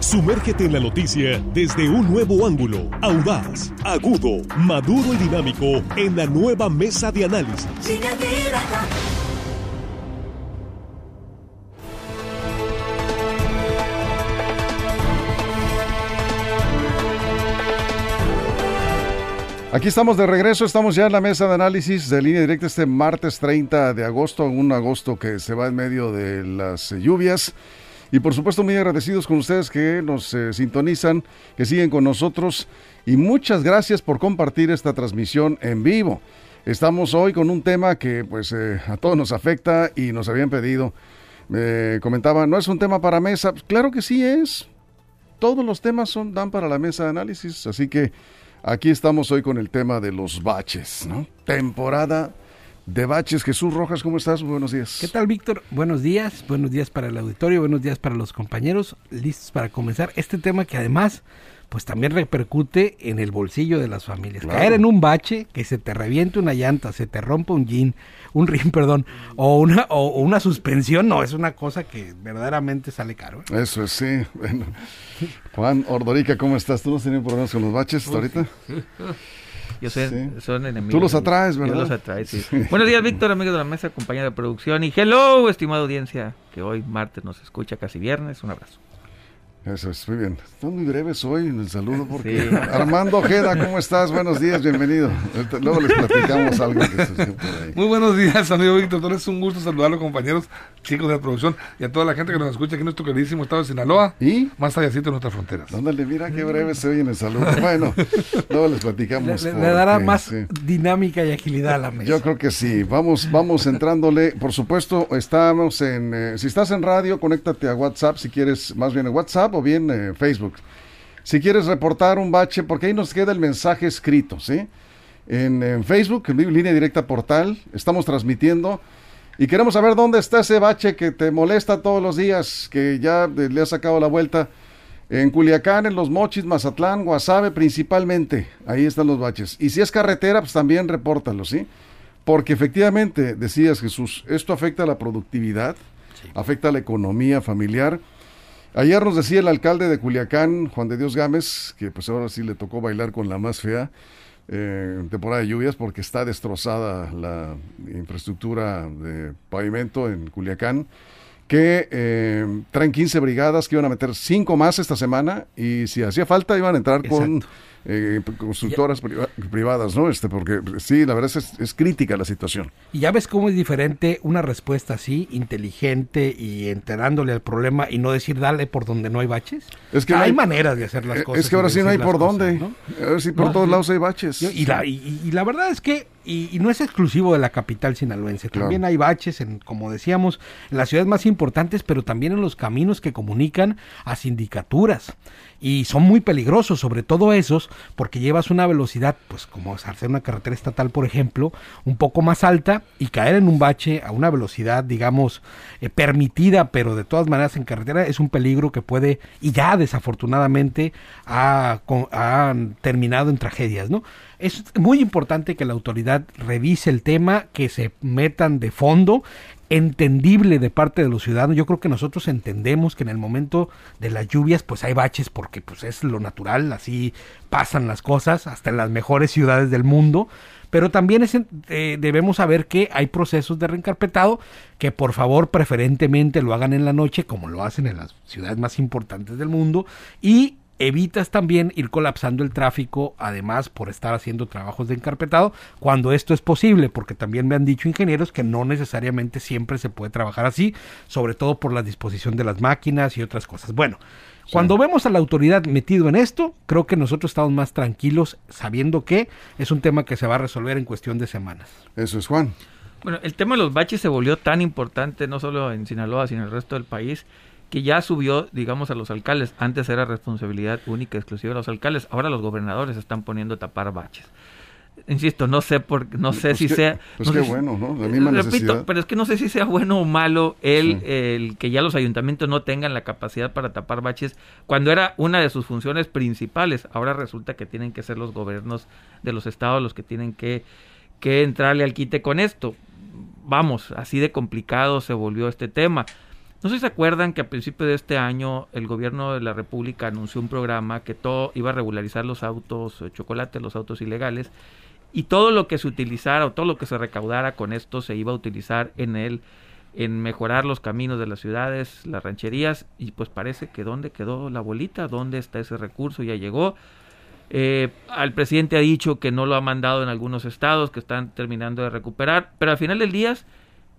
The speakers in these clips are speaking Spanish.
Sumérgete en la noticia desde un nuevo ángulo, audaz, agudo, maduro y dinámico en la nueva mesa de análisis. Aquí estamos de regreso, estamos ya en la mesa de análisis de línea directa este martes 30 de agosto, un agosto que se va en medio de las lluvias. Y por supuesto muy agradecidos con ustedes que nos eh, sintonizan, que siguen con nosotros y muchas gracias por compartir esta transmisión en vivo. Estamos hoy con un tema que pues eh, a todos nos afecta y nos habían pedido. Me comentaba, ¿no es un tema para mesa? claro que sí es. Todos los temas son, dan para la mesa de análisis, así que Aquí estamos hoy con el tema de los baches, ¿no? Temporada de baches. Jesús Rojas, ¿cómo estás? Buenos días. ¿Qué tal, Víctor? Buenos días, buenos días para el auditorio, buenos días para los compañeros, listos para comenzar este tema que además pues también repercute en el bolsillo de las familias. Caer en un bache, que se te reviente una llanta, se te rompa un jean, un rim, perdón, o una, o, una suspensión, no, es una cosa que verdaderamente sale caro. ¿eh? Eso es, sí. Bueno. Juan Ordorica, ¿cómo estás? ¿Tú no has tenido problemas con los baches hasta ahorita? Yo sé, son enemigos. Tú los atraes, ¿verdad? Yo los atraes, sí. Buenos días, Víctor, amigo de la mesa, compañera de producción. Y hello, estimada audiencia, que hoy martes nos escucha casi viernes. Un abrazo. Eso es, muy bien. Están muy breves hoy en el saludo porque Armando Ojeda, ¿cómo estás? Buenos días, bienvenido. Luego les platicamos algo que sucedió por ahí. Muy buenos días, amigo Víctor. Es un gusto saludarlo, compañeros, chicos de la producción y a toda la gente que nos escucha aquí en nuestro queridísimo estado de Sinaloa y más allá de nuestras fronteras. Ándale, mira qué breve se oye en el saludo. Bueno, luego les platicamos. Le, dará más dinámica y agilidad a la mesa. Yo creo que sí. Vamos, vamos entrándole. Por supuesto, estamos en. Eh, si estás en radio, conéctate a WhatsApp si quieres, más bien en WhatsApp o bien en Facebook. Si quieres reportar un bache, porque ahí nos queda el mensaje escrito, ¿sí? En, Facebook, en línea directa portal, estamos transmitiendo y queremos saber dónde está ese bache que te molesta todos los días, que ya le ha sacado la vuelta. En Culiacán, en Los Mochis, Mazatlán, Guasave principalmente, ahí están los baches. Y si es carretera, pues también repórtalo, ¿sí? Porque efectivamente, decías Jesús, esto afecta a la productividad, afecta a la economía familiar Ayer nos decía el alcalde de Culiacán, Juan de Dios Gámez, que pues ahora sí le tocó bailar con la más fea eh, en temporada de lluvias porque está destrozada la infraestructura de pavimento en Culiacán, que eh, traen 15 brigadas que iban a meter 5 más esta semana y si hacía falta iban a entrar con eh, constructoras privadas, ¿no? Este, porque sí, la verdad es, es crítica la situación. Y ya ves cómo es diferente una respuesta así, inteligente y enterándole al problema y no decir dale por donde no hay baches. Es que hay, maneras de hacer las eh, cosas. Es que ahora sí no hay por dónde. ¿no? A ver si por todos lados hay baches. Y, la, y, la verdad es que y, no es exclusivo de la capital sinaloense. También hay baches, en, como decíamos, en las ciudades más importantes, pero también en los caminos que comunican a sindicaturas y son muy peligrosos, sobre todo esos, porque llevas una velocidad, pues como hacer una carretera estatal, por ejemplo, un poco más alta y caer en un bache a una velocidad, digamos, eh, permitida, pero de todas maneras en carretera es un peligro que puede, y ya desafortunadamente ha, ha terminado en tragedias, ¿no? Es muy importante que la autoridad revise el tema, que se metan de fondo entendible de parte de los ciudadanos. Yo creo que nosotros entendemos que en el momento de las lluvias pues hay baches porque pues es lo natural, así pasan las cosas hasta en las mejores ciudades del mundo. Pero también es, eh, debemos saber que hay procesos de reencarpetado que por favor preferentemente lo hagan en la noche como lo hacen en las ciudades más importantes del mundo y evitas también ir colapsando el tráfico, además por estar haciendo trabajos de encarpetado, cuando esto es posible, porque también me han dicho ingenieros que no necesariamente siempre se puede trabajar así, sobre todo por la disposición de las máquinas y otras cosas. Bueno, cuando vemos a la autoridad metido en esto, creo que nosotros estamos más tranquilos sabiendo que es un tema que se va a resolver en cuestión de semanas. Eso es Juan. Bueno, el tema de los baches se volvió tan importante no solo en Sinaloa, sino en el resto del país, que ya subió, digamos, a los alcaldes. Antes era responsabilidad única, exclusiva de los alcaldes. Ahora los gobernadores están poniendo a tapar baches. Insisto, no sé por, no sé pues si sea. Pues qué bueno, ¿no? La misma repito, pero es que no sé si sea bueno o malo el, el que ya los ayuntamientos no tengan la capacidad para tapar baches cuando era una de sus funciones principales. Ahora resulta que tienen que ser los gobiernos de los estados los que tienen que, que entrarle al quite con esto. Vamos, así de complicado se volvió este tema No sé si se acuerdan que a principio de este año el gobierno de la República anunció un programa que todo iba a regularizar los autos eh, chocolate, los autos ilegales, y todo lo que se utilizara o todo lo que se recaudara con esto se iba a utilizar en el en mejorar los caminos de las ciudades, las rancherías, y pues parece que dónde quedó la bolita, dónde está ese recurso, ya llegó. Eh, al presidente ha dicho que no lo ha mandado en algunos estados, que están terminando de recuperar, pero al final del día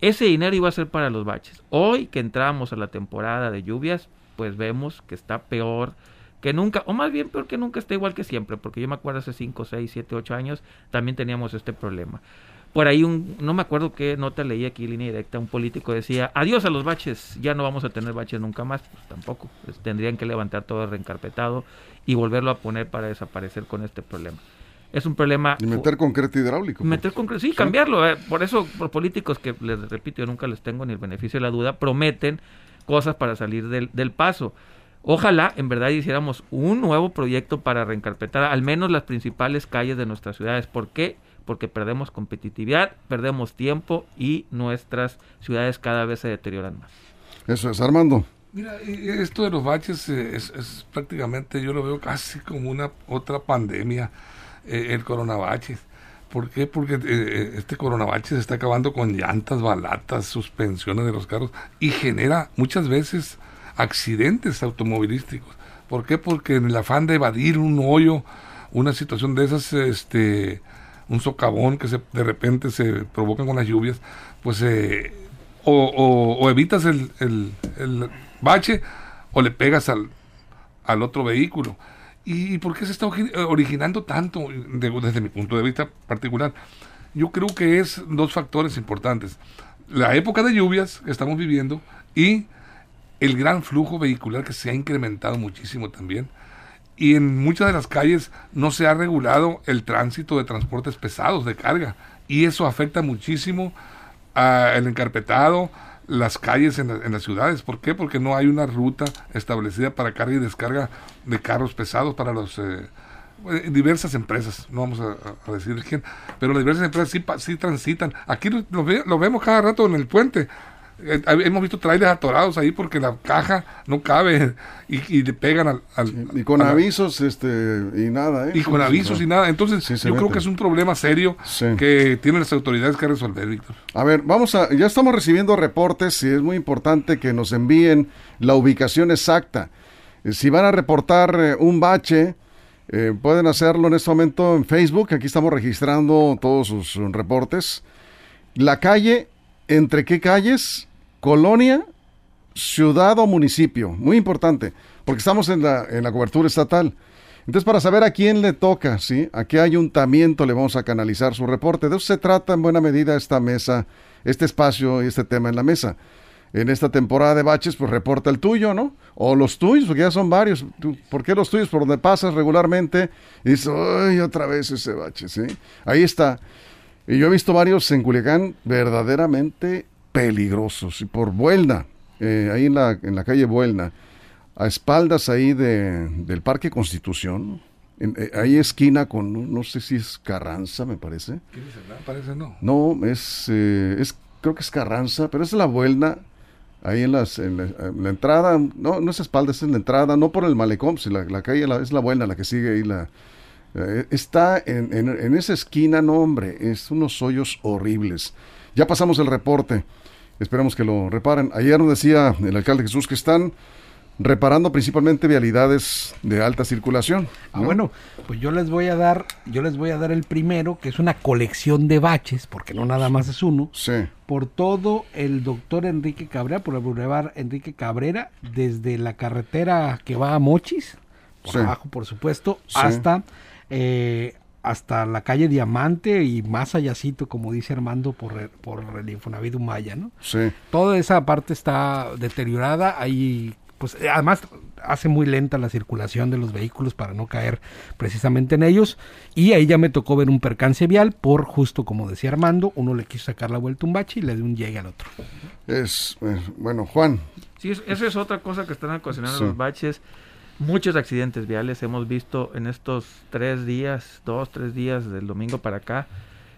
ese dinero iba a ser para los baches. Hoy que entramos a la temporada de lluvias, pues vemos que está peor que nunca, o más bien peor que nunca está igual que siempre, porque yo me acuerdo hace 5, 6, 7, 8 años también teníamos este problema. Por ahí un, no me acuerdo qué nota leí aquí línea directa, un político decía, adiós a los baches, ya no vamos a tener baches nunca más, pues tampoco, tendrían que levantar todo reencarpetado y volverlo a poner para desaparecer con este problema es un problema. Y meter concreto hidráulico. Meter concreto, sí, cambiarlo. Eh. Por eso, por políticos que, les repito, yo nunca les tengo ni el beneficio de la duda, prometen cosas para salir del, del paso. Ojalá en verdad hiciéramos un nuevo proyecto para reencarpetar al menos las principales calles de nuestras ciudades. ¿Por qué? Porque perdemos competitividad, perdemos tiempo y nuestras ciudades cada vez se deterioran más. Eso es, Armando. Mira, esto de los baches eh, es, es prácticamente, yo lo veo casi como una otra pandemia eh, el coronavirus. ¿Por qué? Porque eh, eh, este coronavirus está acabando con llantas, balatas, suspensiones de los carros y genera muchas veces accidentes automovilísticos. ¿Por qué? Porque en el afán de evadir un hoyo, una situación de esas, este, un socavón que se, de repente se provoca con las lluvias, pues o, evitas el, el, el, bache o le pegas al, al otro vehículo. ¿Y por qué se está originando tanto desde mi punto de vista particular? Yo creo que es dos factores importantes. La época de lluvias que estamos viviendo y el gran flujo vehicular que se ha incrementado muchísimo también. Y en muchas de las calles no se ha regulado el tránsito de transportes pesados de carga. Y eso afecta muchísimo al encarpetado, las calles en, las ciudades. ¿Por qué? Porque no hay una ruta establecida para carga y descarga de carros pesados para los eh, eh, diversas empresas, no vamos a, decir quién, pero las diversas empresas sí, sí transitan. Aquí lo, lo, vemos cada rato en el puente. Eh, hemos visto trailers atorados ahí porque la caja no cabe y, le pegan al... y con avisos este y nada, ¿eh? Y con avisos y nada. Entonces yo creo que es un problema serio que tienen las autoridades que resolver, Víctor. A ver, vamos a... Ya estamos recibiendo reportes y es muy importante que nos envíen la ubicación exacta. Eh, si van a reportar eh, un bache... pueden hacerlo en este momento en Facebook. Aquí estamos registrando todos sus reportes. La calle, ¿entre qué calles? Colonia, ciudad o municipio. Muy importante, porque estamos en la, en la cobertura estatal. Entonces, para saber a quién le toca, ¿sí? a qué ayuntamiento le vamos a canalizar su reporte. De eso se trata en buena medida esta mesa, este espacio y este tema en la mesa. En esta temporada de baches, pues reporta el tuyo, ¿no? O los tuyos, porque ya son varios. ¿Por qué los tuyos? Por donde pasas regularmente y dices, ¡ay, otra vez ese bache! ¿sí? Ahí está. Y yo he visto varios en Culiacán verdaderamente peligrosos. Y por Buelna, eh, ahí en la, en la calle Buelna, a espaldas ahí de, del Parque Constitución, en, eh, ahí esquina con, no sé si es Carranza, me parece. Parece no. No, es, eh, es, creo que es Carranza, pero es la Buelna, ahí en, las, en, la, entrada, no, no es espaldas, es en la entrada, no por el malecón, si la, la calle es la Buelna, la que sigue ahí la... está en, en, en esa esquina, no hombre, es unos hoyos horribles. Ya pasamos el reporte. Esperemos que lo reparen. Ayer nos decía el alcalde Jesús que están reparando principalmente vialidades de alta circulación. Ah, bueno, pues yo les voy a dar, yo les voy a dar el primero, que es una colección de baches, porque no nada más es uno. Sí. Por todo el doctor Enrique Cabrera, por el Boulevard Enrique Cabrera, desde la carretera que va a Mochis, por abajo por supuesto, hasta eh, hasta la calle Diamante y más allácito, como dice Armando, por, por el Infonavit Maya, ¿no? Sí. Toda esa parte está deteriorada, ahí, pues, además hace muy lenta la circulación de los vehículos para no caer precisamente en ellos, y ahí ya me tocó ver un percance vial por, justo como decía Armando, uno le quiso sacar la vuelta a un bache y le dio un llegue al otro. Es, eh, bueno, Juan. Sí, esa es otra cosa que están ocasionando los baches muchos accidentes viales hemos visto en estos tres días, dos, tres días del domingo para acá.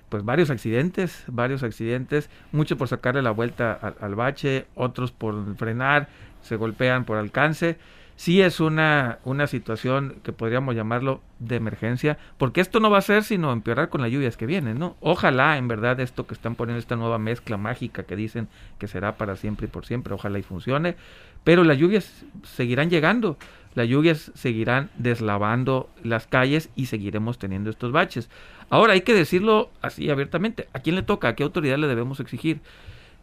pues varios accidentes, varios accidentes, muchos por sacarle la vuelta al bache, otros por frenar, se golpean por alcance sí es una, una situación que podríamos llamarlo de emergencia, porque esto no va a ser sino empeorar con las lluvias que vienen, ¿no? Ojalá, en verdad, esto que están poniendo, esta nueva mezcla mágica que dicen que será para siempre y por siempre, ojalá y funcione, pero las lluvias seguirán llegando, las lluvias seguirán deslavando las calles y seguiremos teniendo estos baches. Ahora hay que decirlo así abiertamente, ¿a quién le toca? ¿A qué autoridad le debemos exigir?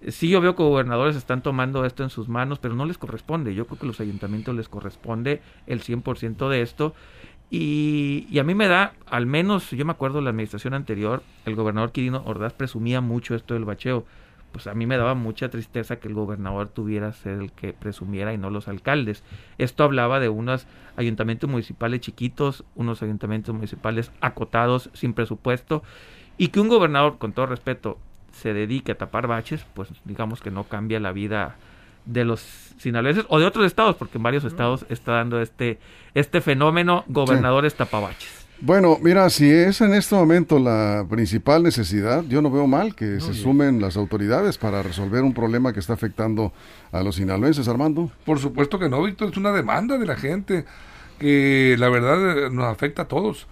sí yo veo que gobernadores están tomando esto en sus manos, pero no les corresponde. Yo creo que a los ayuntamientos les corresponde el 100% de esto. Y, a mí me da, al menos, yo me acuerdo la administración anterior, el gobernador Quirino Ordaz presumía mucho esto del bacheo. Pues a mí me daba mucha tristeza que el gobernador tuviera ser el que presumiera y no los alcaldes. Esto hablaba de unos ayuntamientos municipales chiquitos, unos ayuntamientos municipales acotados, sin presupuesto, y que un gobernador, con todo respeto, se dedique a tapar baches, pues digamos que no cambia la vida de los sinaloenses o de otros estados, porque en varios estados está dando este, este fenómeno gobernadores tapabaches. Bueno, mira, si es en este momento la principal necesidad, yo no veo mal que se sumen las autoridades para resolver un problema que está afectando a los sinaloenses, Armando. Por supuesto que no, Víctor, es una demanda de la gente que la verdad eh, nos afecta a todos.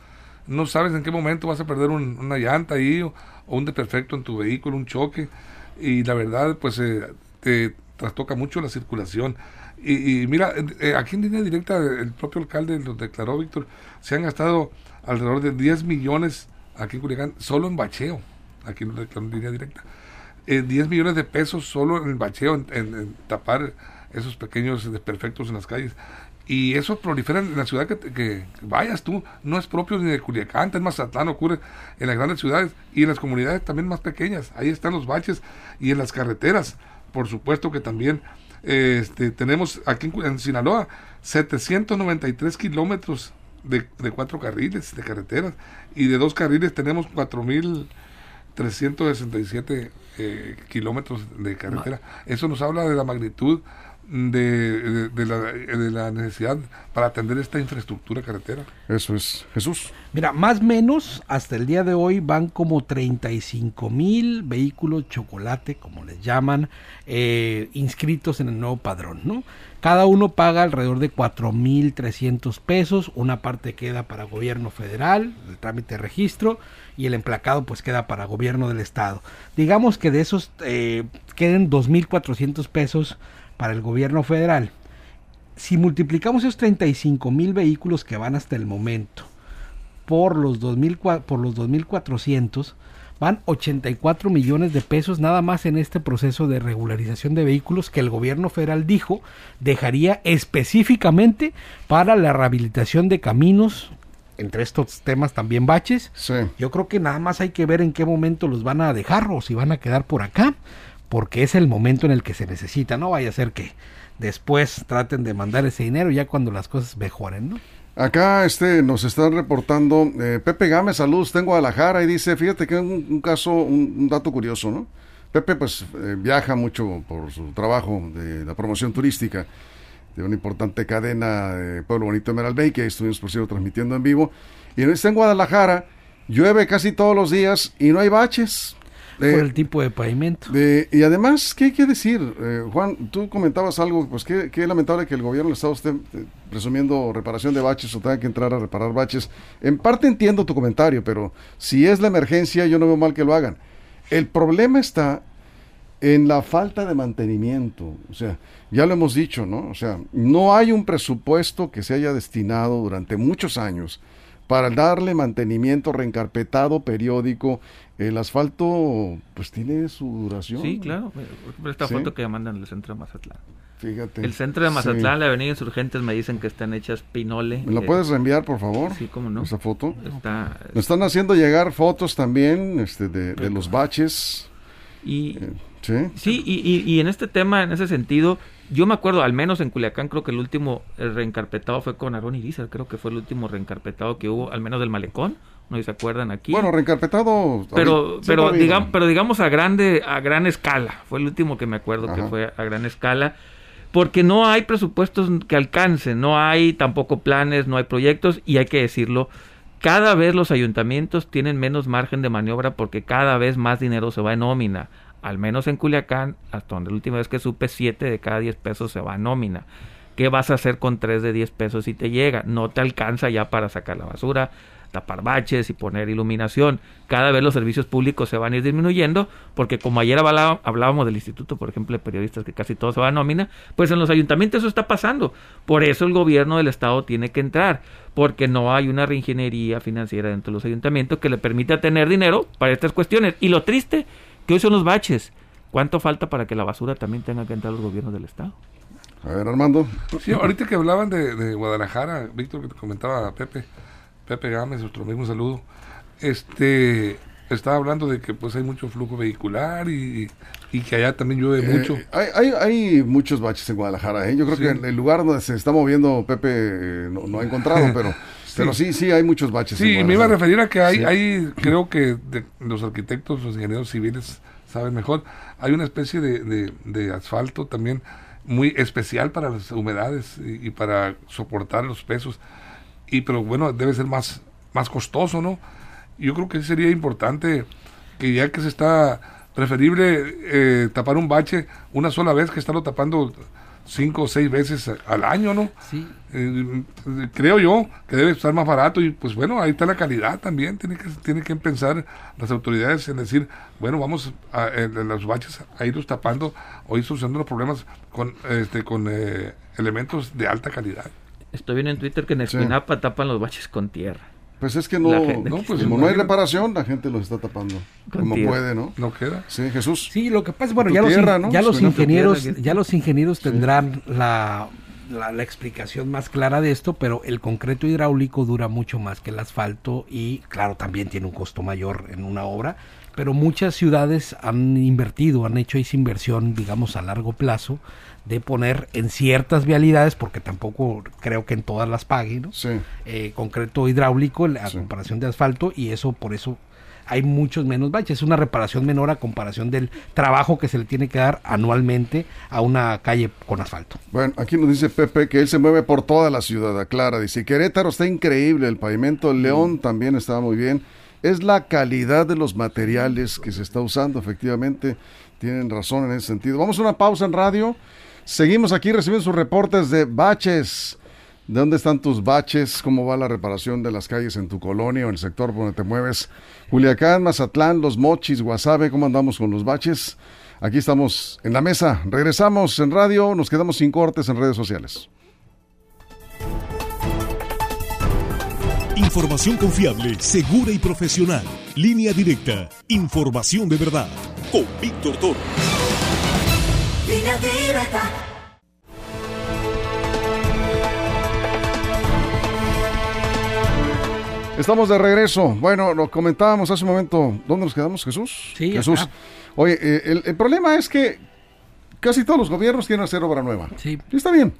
No sabes en qué momento vas a perder una llanta ahí o, o un desperfecto en tu vehículo, un choque, y la verdad, pues eh, te trastoca mucho la circulación. Y, mira, eh, aquí en línea directa, el propio alcalde lo declaró, Víctor, se han gastado alrededor de 10 millones aquí en Culiacán, solo en bacheo, aquí declaró en línea directa. 10 eh, millones de pesos solo en bacheo, en tapar esos pequeños desperfectos en las calles. Y eso prolifera en la ciudad que, vayas tú. No es propio ni de Culiacán, en Mazatlán ocurre en las grandes ciudades y en las comunidades también más pequeñas. Ahí están los baches y en las carreteras. Por supuesto que también este, tenemos aquí en, Sinaloa 793 kilómetros de, de, cuatro carriles de carreteras y de dos carriles tenemos 4.367 eh, kilómetros de carretera. Eso nos habla de la magnitud de, de, la, de, la, necesidad para atender esta infraestructura carretera. Eso es, Jesús. Mira, más o menos hasta el día de hoy van como 35 mil vehículos chocolate, como les llaman, eh, inscritos en el nuevo padrón, ¿no? Cada uno paga alrededor de 4 mil 300 pesos, una parte queda para gobierno federal, el trámite de registro, y el emplacado pues queda para gobierno del estado. Digamos que de esos eh, queden 2.400 pesos para el gobierno federal. Si multiplicamos esos 35 mil vehículos que van hasta el momento por los, 2000, por los 2.400, van 84 millones de pesos nada más en este proceso de regularización de vehículos que el gobierno federal dijo dejaría específicamente para la rehabilitación de caminos, entre estos temas también baches. Yo creo que nada más hay que ver en qué momento los van a dejar o si van a quedar por acá porque es el momento en el que se necesita, no vaya a ser que después traten de mandar ese dinero ya cuando las cosas mejoren, ¿no? Acá este, nos están reportando, eh, Pepe Gámez, saludos, tengo Guadalajara y dice, fíjate que un, un caso, un, dato curioso, ¿no? Pepe pues eh, viaja mucho por su trabajo de la promoción turística de una importante cadena de Pueblo Bonito Emerald Bay, que estuvimos por cierto transmitiendo en vivo, y está en Guadalajara, llueve casi todos los días y no hay baches, por el tipo de pavimento. y además, ¿qué hay que decir? Eh, Juan, tú comentabas algo, pues qué, lamentable que el gobierno del Estado esté eh, presumiendo reparación de baches o tenga que entrar a reparar baches. En parte entiendo tu comentario, pero si es la emergencia, yo no veo mal que lo hagan. El problema está en la falta de mantenimiento. O sea, ya lo hemos dicho, ¿no? O sea, no hay un presupuesto que se haya destinado durante muchos años para darle mantenimiento reencarpetado periódico. El asfalto, pues tiene su duración. Sí, claro. Esta foto que mandan del centro de Mazatlán. Fíjate. El centro de Mazatlán, la avenida Insurgentes, me dicen que están hechas pinole. ¿Me lo puedes reenviar, por favor? Sí, cómo no. Esa foto. Está, me están haciendo llegar fotos también este, de, los baches. Y, eh, sí, sí y, y, en este tema, en ese sentido, yo me acuerdo, al menos en Culiacán, creo que el último reencarpetado fue con Aaron Irizar, creo que fue el último reencarpetado que hubo, al menos del malecón, no se acuerdan aquí. Bueno, reencarpetado. Pero, pero, digamos, pero digamos a grande, a gran escala, fue el último que me acuerdo que fue a gran escala, porque no hay presupuestos que alcancen, no hay tampoco planes, no hay proyectos, y hay que decirlo, cada vez los ayuntamientos tienen menos margen de maniobra porque cada vez más dinero se va en nómina. Al menos en Culiacán, hasta donde la última vez que supe, 7 de cada 10 pesos se va a nómina. ¿Qué vas a hacer con 3 de 10 pesos si te llega? No te alcanza ya para sacar la basura, tapar baches y poner iluminación. Cada vez los servicios públicos se van a ir disminuyendo, porque como ayer hablábamos del instituto, por ejemplo, de periodistas que casi todo se va a nómina, pues en los ayuntamientos eso está pasando. Por eso el gobierno del estado tiene que entrar, porque no hay una reingeniería financiera dentro de los ayuntamientos que le permita tener dinero para estas cuestiones. Y lo triste, que hoy son los baches. ¿Cuánto falta para que la basura también tenga que entrar los gobiernos del estado? A ver, Armando. Sí, ahorita que hablaban de, de Guadalajara, Víctor, que te comentaba Pepe, Pepe Gámez, nuestro mismo saludo, este, estaba hablando de que pues hay mucho flujo vehicular y, que allá también llueve eh, mucho. Hay, hay, muchos baches en Guadalajara, ¿eh? yo creo que en el lugar donde se está moviendo Pepe eh, no, ha encontrado, pero, sí. pero sí, sí hay muchos baches. Sí, me iba a referir a que hay, hay creo que los arquitectos, los ingenieros civiles saben mejor, hay una especie de, de, asfalto también muy especial para las humedades y, y para soportar los pesos y pero bueno, debe ser más, más costoso, ¿no? Yo creo que sería importante que ya que se está preferible eh, tapar un bache una sola vez que estarlo tapando cinco o seis veces al año, ¿no? Sí. Eh, creo yo que debe estar más barato y pues bueno, ahí está la calidad también. Tiene que, tiene que pensar las autoridades en decir, bueno, vamos a, en, los baches a irlos tapando o ir solucionando los problemas con, este, con eh, elementos de alta calidad. Estoy viendo en Twitter que en Espinapa tapan los baches con tierra. Pues es que no, no pues como no hay reparación, la gente los está tapando como puede, ¿no? No queda. Sí, Jesús. Sí, lo que pasa, bueno, ya, los, ya los ingenieros, ya los ingenieros tendrán la, la, la, explicación más clara de esto, pero el concreto hidráulico dura mucho más que el asfalto y, claro, también tiene un costo mayor en una obra, pero muchas ciudades han invertido, han hecho esa inversión, digamos, a largo plazo de poner en ciertas vialidades, porque tampoco creo que en todas las paguen, ¿no? Eh, concreto hidráulico a comparación de asfalto y eso por eso hay muchos menos baches. Es una reparación menor a comparación del trabajo que se le tiene que dar anualmente a una calle con asfalto. Bueno, aquí nos dice Pepe que él se mueve por toda la ciudad, Clara. Dice, Querétaro está increíble, el pavimento León mm. también está muy bien. Es la calidad de los materiales que se está usando, efectivamente. Tienen razón en ese sentido. Vamos a una pausa en radio. Seguimos aquí recibiendo sus reportes de baches. ¿De dónde están tus baches? ¿Cómo va la reparación de las calles en tu colonia o en el sector donde te mueves? Culiacán, Mazatlán, Los Mochis, Guasave, ¿cómo andamos con los baches? Aquí estamos en la mesa. Regresamos en radio, nos quedamos sin cortes en redes sociales. Información confiable, segura y profesional. Línea directa. Información de verdad. Con Víctor Toro. Estamos de regreso. Bueno, lo comentábamos hace un momento. ¿Dónde nos quedamos, Jesús? Sí, Jesús. Oye, eh, el, problema es que casi todos los gobiernos quieren hacer obra nueva. Sí. está bien.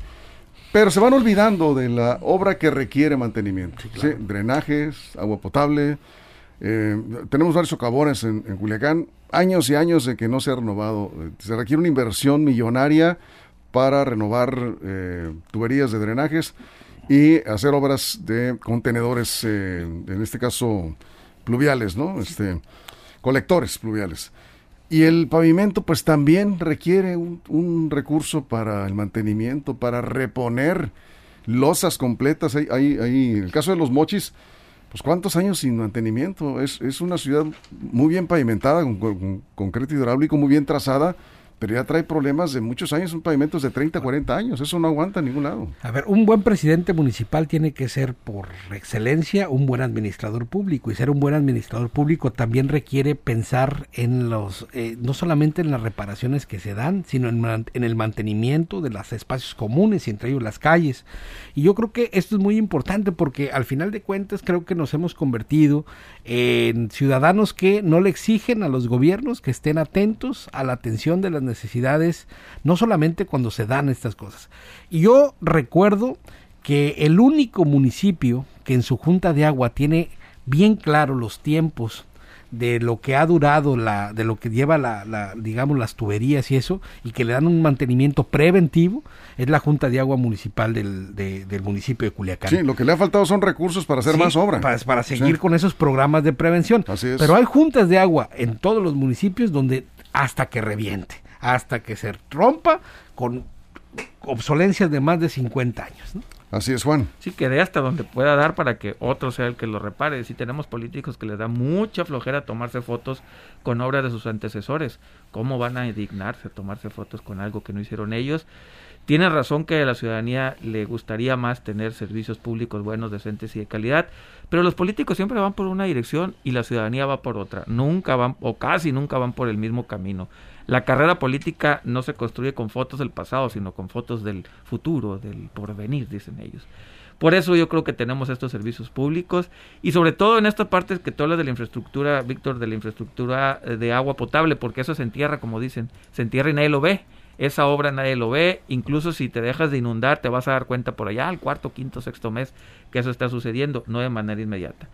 Pero se van olvidando de la obra que requiere mantenimiento. Sí, Drenajes, agua potable. Eh, tenemos varios socavones en, en Culiacán años y años de que no se ha renovado. Se requiere una inversión millonaria para renovar eh, tuberías de drenajes y hacer obras de contenedores, eh, en este caso pluviales, ¿no? Este, colectores pluviales. Y el pavimento pues también requiere un, un recurso para el mantenimiento, para reponer losas completas. Hay, hay, hay, en el caso de los mochis, pues cuántos años sin mantenimiento. Es, es una ciudad muy bien pavimentada, con, concreto hidráulico, muy bien trazada, pero ya trae problemas de muchos años, son pavimentos de 30, 40 años, eso no aguanta en ningún lado. A ver, un buen presidente municipal tiene que ser por excelencia un buen administrador público y ser un buen administrador público también requiere pensar en los, eh, no solamente en las reparaciones que se dan, sino en, el mantenimiento de los espacios comunes y entre ellos las calles. Y yo creo que esto es muy importante porque al final de cuentas creo que nos hemos convertido en ciudadanos que no le exigen a los gobiernos que estén atentos a la atención de las necesidades, no solamente cuando se dan estas cosas. Y yo recuerdo que el único municipio que en su junta de agua tiene bien claro los tiempos de lo que ha durado la de lo que lleva la, la, digamos las tuberías y eso y que le dan un mantenimiento preventivo es la Junta de Agua Municipal del, del municipio de Culiacán. Sí, lo que le ha faltado son recursos para hacer más obra. Para, para seguir con esos programas de prevención. Así es. Pero hay juntas de agua en todos los municipios donde hasta que reviente, hasta que se rompa con obsolencias de más de 50 años. ¿no? Así es, Juan. Sí, que dé hasta donde pueda dar para que otro sea el que lo repare. Si tenemos políticos que les da mucha flojera tomarse fotos con obras de sus antecesores, ¿cómo van a indignarse a tomarse fotos con algo que no hicieron ellos? Tiene razón que a la ciudadanía le gustaría más tener servicios públicos buenos, decentes y de calidad, pero los políticos siempre van por una dirección y la ciudadanía va por otra. Nunca van, o casi nunca van por el mismo camino. La carrera política no se construye con fotos del pasado, sino con fotos del futuro, del porvenir, dicen ellos. Por eso yo creo que tenemos estos servicios públicos y sobre todo en esta parte que tú hablas de la infraestructura, Víctor, de la infraestructura eh, de agua potable, porque eso se entierra, como dicen, se entierra y nadie lo ve. Esa obra nadie lo ve, incluso si te dejas de inundar te vas a dar cuenta por allá al cuarto, quinto, sexto mes que eso está sucediendo, no de manera inmediata.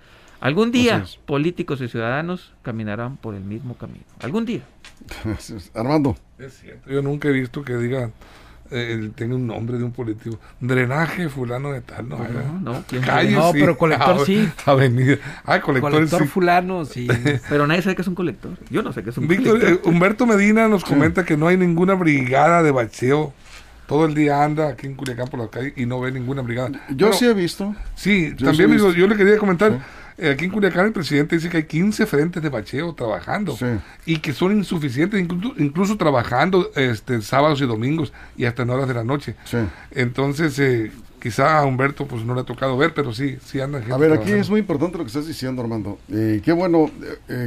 Algún día políticos y ciudadanos caminarán por el mismo camino. Algún día. Armando. Es cierto, yo nunca he visto que diga eh, tiene un nombre de un político. Drenaje fulano de tal, no, no, no, Calle, no pero colector sí. Avenida. Ah, colector, colector fulano, sí. pero nadie sabe que es un colector. Yo no sé que es un Víctor, colector. Eh, Humberto Medina nos comenta que no hay ninguna brigada de bacheo. Todo el día anda aquí en Culiacán por la calle y no ve ninguna brigada. Yo sí he visto. Sí, también digo, yo le quería comentar. Aquí en Culiacán el presidente dice que hay 15 frentes de bacheo trabajando y que son insuficientes, incluso, incluso, trabajando este sábados y domingos y hasta en horas de la noche. Entonces, eh, quizá a Humberto pues no le ha tocado ver, pero sí, sí anda gente A ver, aquí es muy importante lo que estás diciendo, Armando. Eh, qué bueno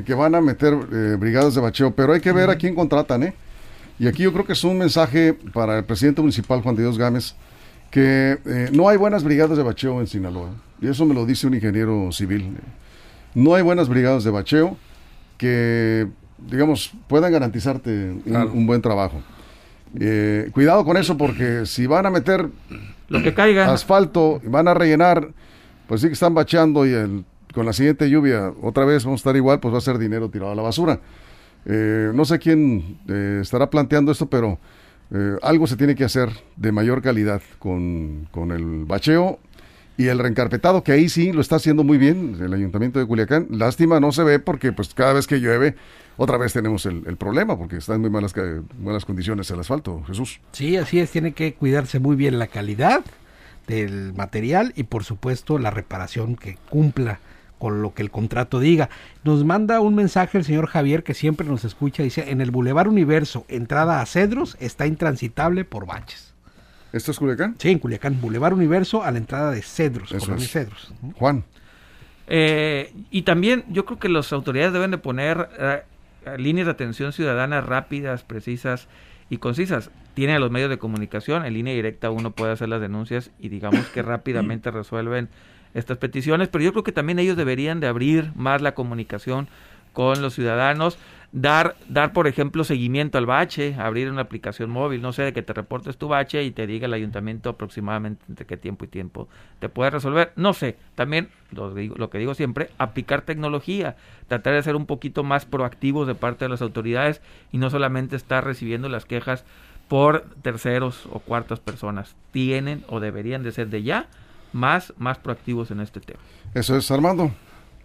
que van a meter brigadas de bacheo, pero hay que ver a quién contratan, ¿eh? Y aquí yo creo que es un mensaje para el presidente municipal Juan de Dios Gámez que no hay buenas brigadas de bacheo en Sinaloa. Y eso me lo dice un ingeniero civil. No hay buenas brigadas de bacheo que, digamos, puedan garantizarte un, buen trabajo. Eh, cuidado con eso porque si van a meter lo que caiga asfalto y van a rellenar, pues sí que están bacheando y el, con la siguiente lluvia otra vez vamos a estar igual, pues va a ser dinero tirado a la basura. Eh, no sé quién eh, estará planteando esto, pero algo se tiene que hacer de mayor calidad con, con el bacheo y el reencarpetado, que ahí sí lo está haciendo muy bien el Ayuntamiento de Culiacán. Lástima, no se ve porque pues cada vez que llueve, otra vez tenemos el, problema, porque está en muy malas, buenas condiciones el asfalto, Jesús. Sí, así es, tiene que cuidarse muy bien la calidad del material y por supuesto la reparación que cumpla con lo que el contrato diga. Nos manda un mensaje el señor Javier que siempre nos escucha, dice, en el Boulevard Universo, entrada a Cedros, está intransitable por baches. ¿Esto es Culiacán? Sí, en Culiacán, Boulevard Universo a la entrada de Cedros, Cedros. Juan. Eh, y también yo creo que las autoridades deben de poner eh, líneas de atención ciudadana rápidas, precisas y concisas. Tienen los medios de comunicación, en línea directa uno puede hacer las denuncias y digamos que rápidamente resuelven estas peticiones, pero yo creo que también ellos deberían de abrir más la comunicación con los ciudadanos dar, dar por ejemplo, seguimiento al bache, abrir una aplicación móvil, no sé, de que te reportes tu bache y te diga el ayuntamiento aproximadamente entre qué tiempo y tiempo te puede resolver. No sé, también lo, lo que digo siempre, aplicar tecnología, tratar de ser un poquito más proactivos de parte de las autoridades y no solamente estar recibiendo las quejas por terceros o cuartas personas. Tienen o deberían de ser de ya más, más proactivos en este tema. Eso es, Armando.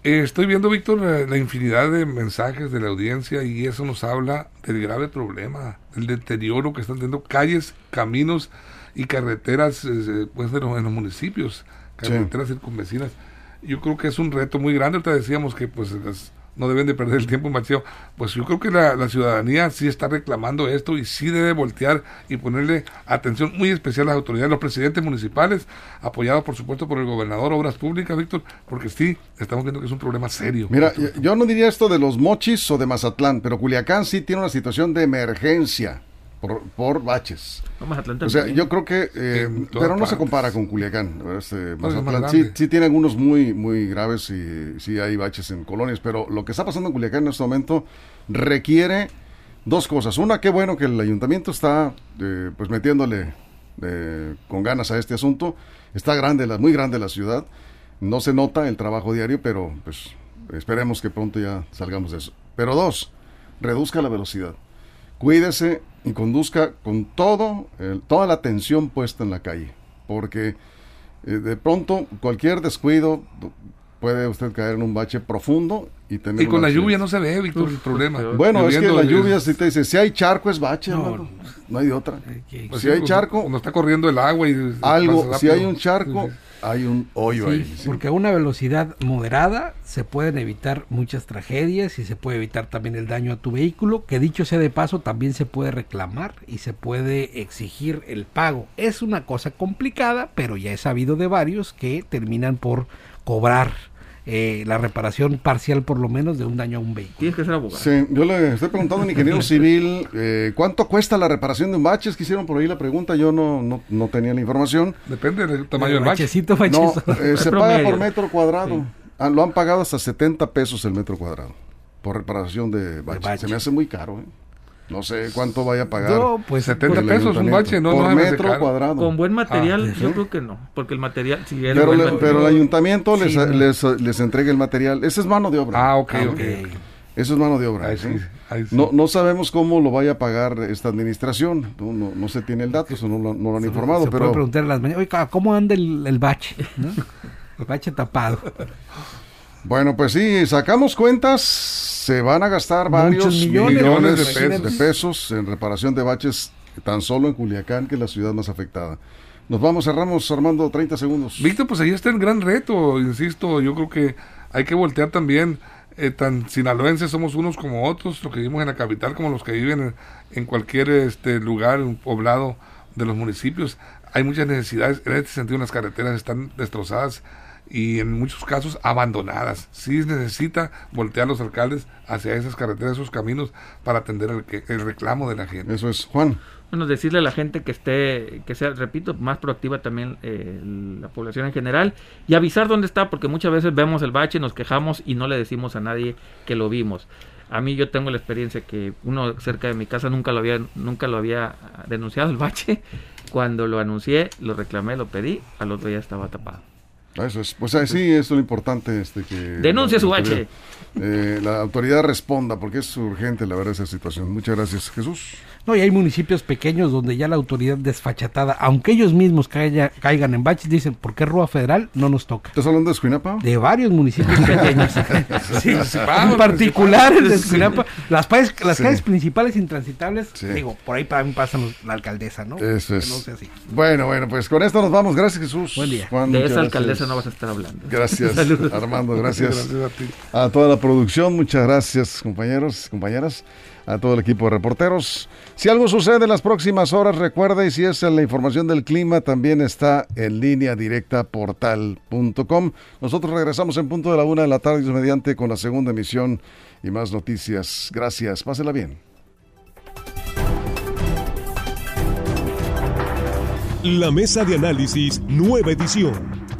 Eh, estoy viendo, Víctor, la, infinidad de mensajes de la audiencia y eso nos habla del grave problema, del deterioro que están teniendo calles, caminos y carreteras eh, pues, de los, en los municipios, carreteras circunvecinas. Yo creo que es un reto muy grande. Ahorita decíamos que pues las no deben de perder el tiempo en. Pues yo creo que la, ciudadanía sí está reclamando esto y sí debe voltear y ponerle atención muy especial a las autoridades, los presidentes municipales, apoyados por supuesto por el gobernador, Obras Públicas, Víctor, porque sí, estamos viendo que es un problema serio. Mira, yo no diría esto de los mochis o de Mazatlán, pero Culiacán sí tiene una situación de emergencia por, baches. o sea, yo creo que, eh, pero no se compara con Culiacán. Este, sí, tiene algunos muy, muy graves y sí hay baches en colonias, pero lo que está pasando en Culiacán en este momento requiere dos cosas. Una, qué bueno que el ayuntamiento está eh, pues metiéndole eh, con ganas a este asunto. Está grande, la, muy grande la ciudad. No se nota el trabajo diario, pero pues Esperemos que pronto ya salgamos de eso. Pero dos, reduzca la velocidad. Cuídese y conduzca con todo, el- toda la atención puesta en la calle. Porque eh, de pronto cualquier descuido puede usted caer en un bache profundo y tener Y con la accidente. lluvia no se ve, Víctor, el problema. Bueno, es que la lluvia, si te dice, si hay charco es bache, No, hermano. no hay de otra. Pues si sí, hay cuando- charco- Cuando está corriendo el agua y... Algo, si hay un charco, Sí, sí. Hay un hoyo Sí, ahí. sí. porque a una velocidad moderada se pueden evitar muchas tragedias y se puede evitar también el daño a tu vehículo, que dicho sea de paso también se puede reclamar y se puede exigir el pago. Es una cosa complicada, pero ya he sabido de varios que terminan por cobrar eh, la reparación parcial por lo menos de un daño a un vehículo. Tienes que ser abogado. Sí, yo le estoy preguntando a un ingeniero civil eh, cuánto cuesta la reparación de un bache. Es que hicieron por ahí la pregunta, yo no, no, no tenía la información. Depende del tamaño del El bache. bachecito, No, eh, se paga por metro cuadrado. Ah, lo han pagado hasta 70 pesos el metro cuadrado por reparación de bache. bache. Se me hace muy caro. ¿eh? No sé cuánto vaya a pagar. No, pues 70 el pesos un bache, no, por no metro cuadrado. Con buen material, Ah, yo ¿sí? creo que no, porque el material, si pero, buen le- material- pero el ayuntamiento les, no. les, les entrega el material. Esa es mano de obra. Ah, ok, ok. Eh, Eso es mano de obra. Ahí ¿sí? sí, ahí sí. No, no sabemos cómo lo vaya a pagar esta administración. No, no, no se tiene el dato, eso no lo, no lo han informado. se puede pero preguntar a las mañanas, "Oiga, ¿cómo anda el, el bache? ¿no? El bache tapado. Bueno, pues sí, sacamos cuentas. Se van a gastar Muchos varios millones, millones, de de, pesos. pesos. en reparación de baches tan solo en Culiacán, que es la ciudad más afectada. Nos vamos, cerramos, Armando, 30 segundos. Víctor, pues ahí está el gran reto, insisto, yo creo que hay que voltear también, eh, tan sinaloenses somos unos como otros, los que vivimos en la capital como los que viven en, en cualquier este lugar, un poblado de los municipios. Hay muchas necesidades, en este sentido las carreteras están destrozadas y en muchos casos abandonadas. Sí necesita voltear los alcaldes hacia esas carreteras, esos caminos para atender el, que- el reclamo de la gente. Eso es, Juan. Bueno, decirle a la gente que esté, que sea, repito, más proactiva también eh, la población en general y avisar dónde está, porque muchas veces vemos el bache, nos quejamos y no le decimos a nadie que lo vimos. A mí yo tengo la experiencia que uno cerca de mi casa nunca lo había, nunca lo había denunciado el bache. Cuando lo anuncié, lo reclamé, lo pedí, al otro día estaba tapado. Eso es. Pues así es lo importante este que Denuncie su bache. eh, la autoridad responda porque es urgente la verdad esa situación. Muchas gracias, Jesús. No, y hay municipios pequeños donde ya la autoridad desfachatada, aunque ellos mismos caiga- caigan en baches, dicen, ¿por qué Rúa Federal no nos toca? ¿Estás hablando de Escuinapa? De varios municipios pequeños. Sí, en particular el de. Escuinapa. Las, calles- las Sí. calles principales intransitables, Sí. digo, por ahí para mí pasa los- la alcaldesa, ¿no? Eso es. no sea así. Bueno, bueno, pues con esto nos vamos. Gracias, Jesús. Buen día. Juan, De esa gracias. alcaldesa no vas a estar hablando. Gracias. Armando, gracias. Gracias a ti. A toda la producción, muchas gracias, compañeros, compañeras, a todo el equipo de reporteros. Si algo sucede en las próximas horas, recuerda, y si es en la información del clima, también está en línea directa portal.com. Nosotros regresamos en punto de la una de la tarde, mediante, con la segunda emisión y más noticias. Gracias, pásela bien. La mesa de análisis, nueva edición.